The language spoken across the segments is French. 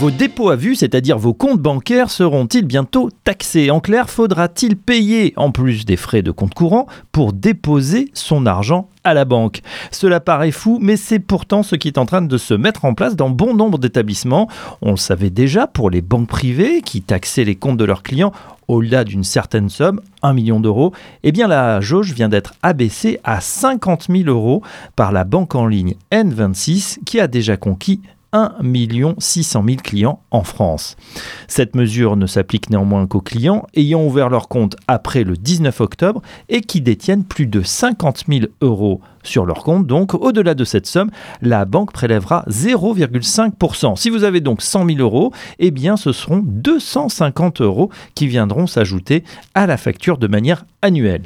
Vos dépôts à vue, c'est-à-dire vos comptes bancaires, seront-ils bientôt taxés? En clair, faudra-t-il payer, en plus des frais de compte courant, pour déposer son argent à la banque? Cela paraît fou, mais c'est pourtant ce qui est en train de se mettre en place dans bon nombre d'établissements. On le savait déjà pour les banques privées qui taxaient les comptes de leurs clients au-delà d'une certaine somme, 1 million d'euros, eh bien la jauge vient d'être abaissée à 50 000 euros par la banque en ligne N26 qui a déjà conquis 1 600 000 clients en France. Cette mesure ne s'applique néanmoins qu'aux clients ayant ouvert leur compte après le 19 octobre et qui détiennent plus de 50 000 euros sur leur compte. Donc, au-delà de cette somme, la banque prélèvera 0,5%. Si vous avez donc 100 000 euros, eh bien, ce seront 250 euros qui viendront s'ajouter à la facture de manière annuelle.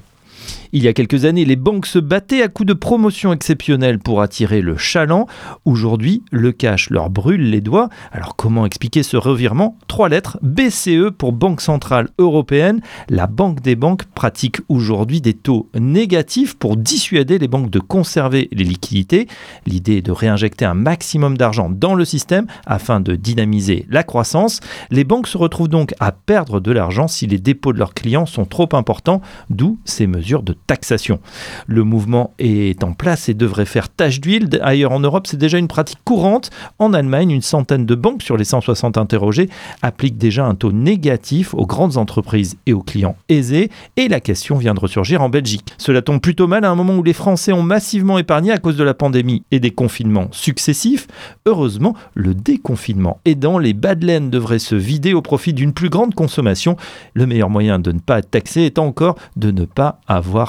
Il y a quelques années, les banques se battaient à coups de promotions exceptionnelles pour attirer le chaland. Aujourd'hui, le cash leur brûle les doigts. Alors comment expliquer ce revirement? Trois lettres, BCE pour Banque Centrale Européenne. La Banque des banques pratique aujourd'hui des taux négatifs pour dissuader les banques de conserver les liquidités. L'idée est de réinjecter un maximum d'argent dans le système afin de dynamiser la croissance. Les banques se retrouvent donc à perdre de l'argent si les dépôts de leurs clients sont trop importants, d'où ces mesures de taxation. Le mouvement est en place et devrait faire tache d'huile. Ailleurs en Europe, c'est déjà une pratique courante. En Allemagne, une centaine de banques sur les 160 interrogées appliquent déjà un taux négatif aux grandes entreprises et aux clients aisés. Et la question vient de ressurgir en Belgique. Cela tombe plutôt mal à un moment où les Français ont massivement épargné à cause de la pandémie et des confinements successifs. Heureusement, le déconfinement aidant, les bas de laine devraient se vider au profit d'une plus grande consommation. Le meilleur moyen de ne pas être taxé est encore de ne pas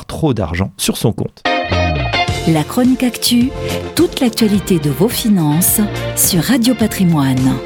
trop d'argent sur son compte. La chronique actu, toute l'actualité de vos finances sur Radio Patrimoine.